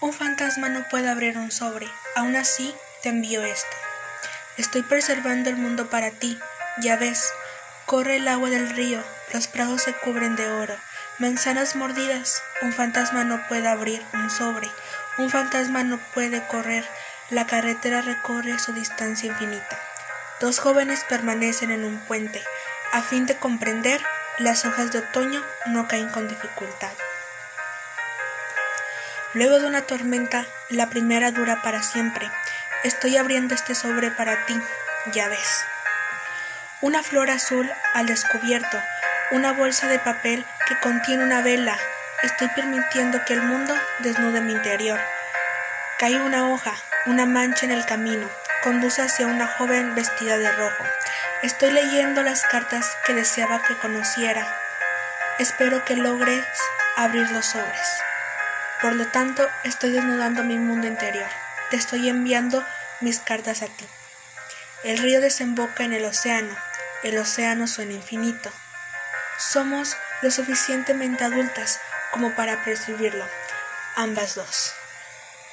Un fantasma no puede abrir un sobre, aún así te envío esto. Estoy preservando el mundo para ti, ya ves, corre el agua del río, los prados se cubren de oro, manzanas mordidas, un fantasma no puede abrir un sobre, un fantasma no puede correr, la carretera recorre su distancia infinita. Dos jóvenes permanecen en un puente, a fin de comprender, las hojas de otoño no caen con dificultad. Luego de una tormenta, la primera dura para siempre. Estoy abriendo este sobre para ti, ya ves. Una flor azul al descubierto, una bolsa de papel que contiene una vela. Estoy permitiendo que el mundo desnude mi interior. Cae una hoja, una mancha en el camino conduce hacia una joven vestida de rojo. Estoy leyendo las cartas que deseaba que conociera. Espero que logres abrir los sobres. Por lo tanto, estoy desnudando mi mundo interior. Te estoy enviando mis cartas a ti. El río desemboca en el océano. El océano suena infinito. Somos lo suficientemente adultas como para percibirlo. Ambas dos.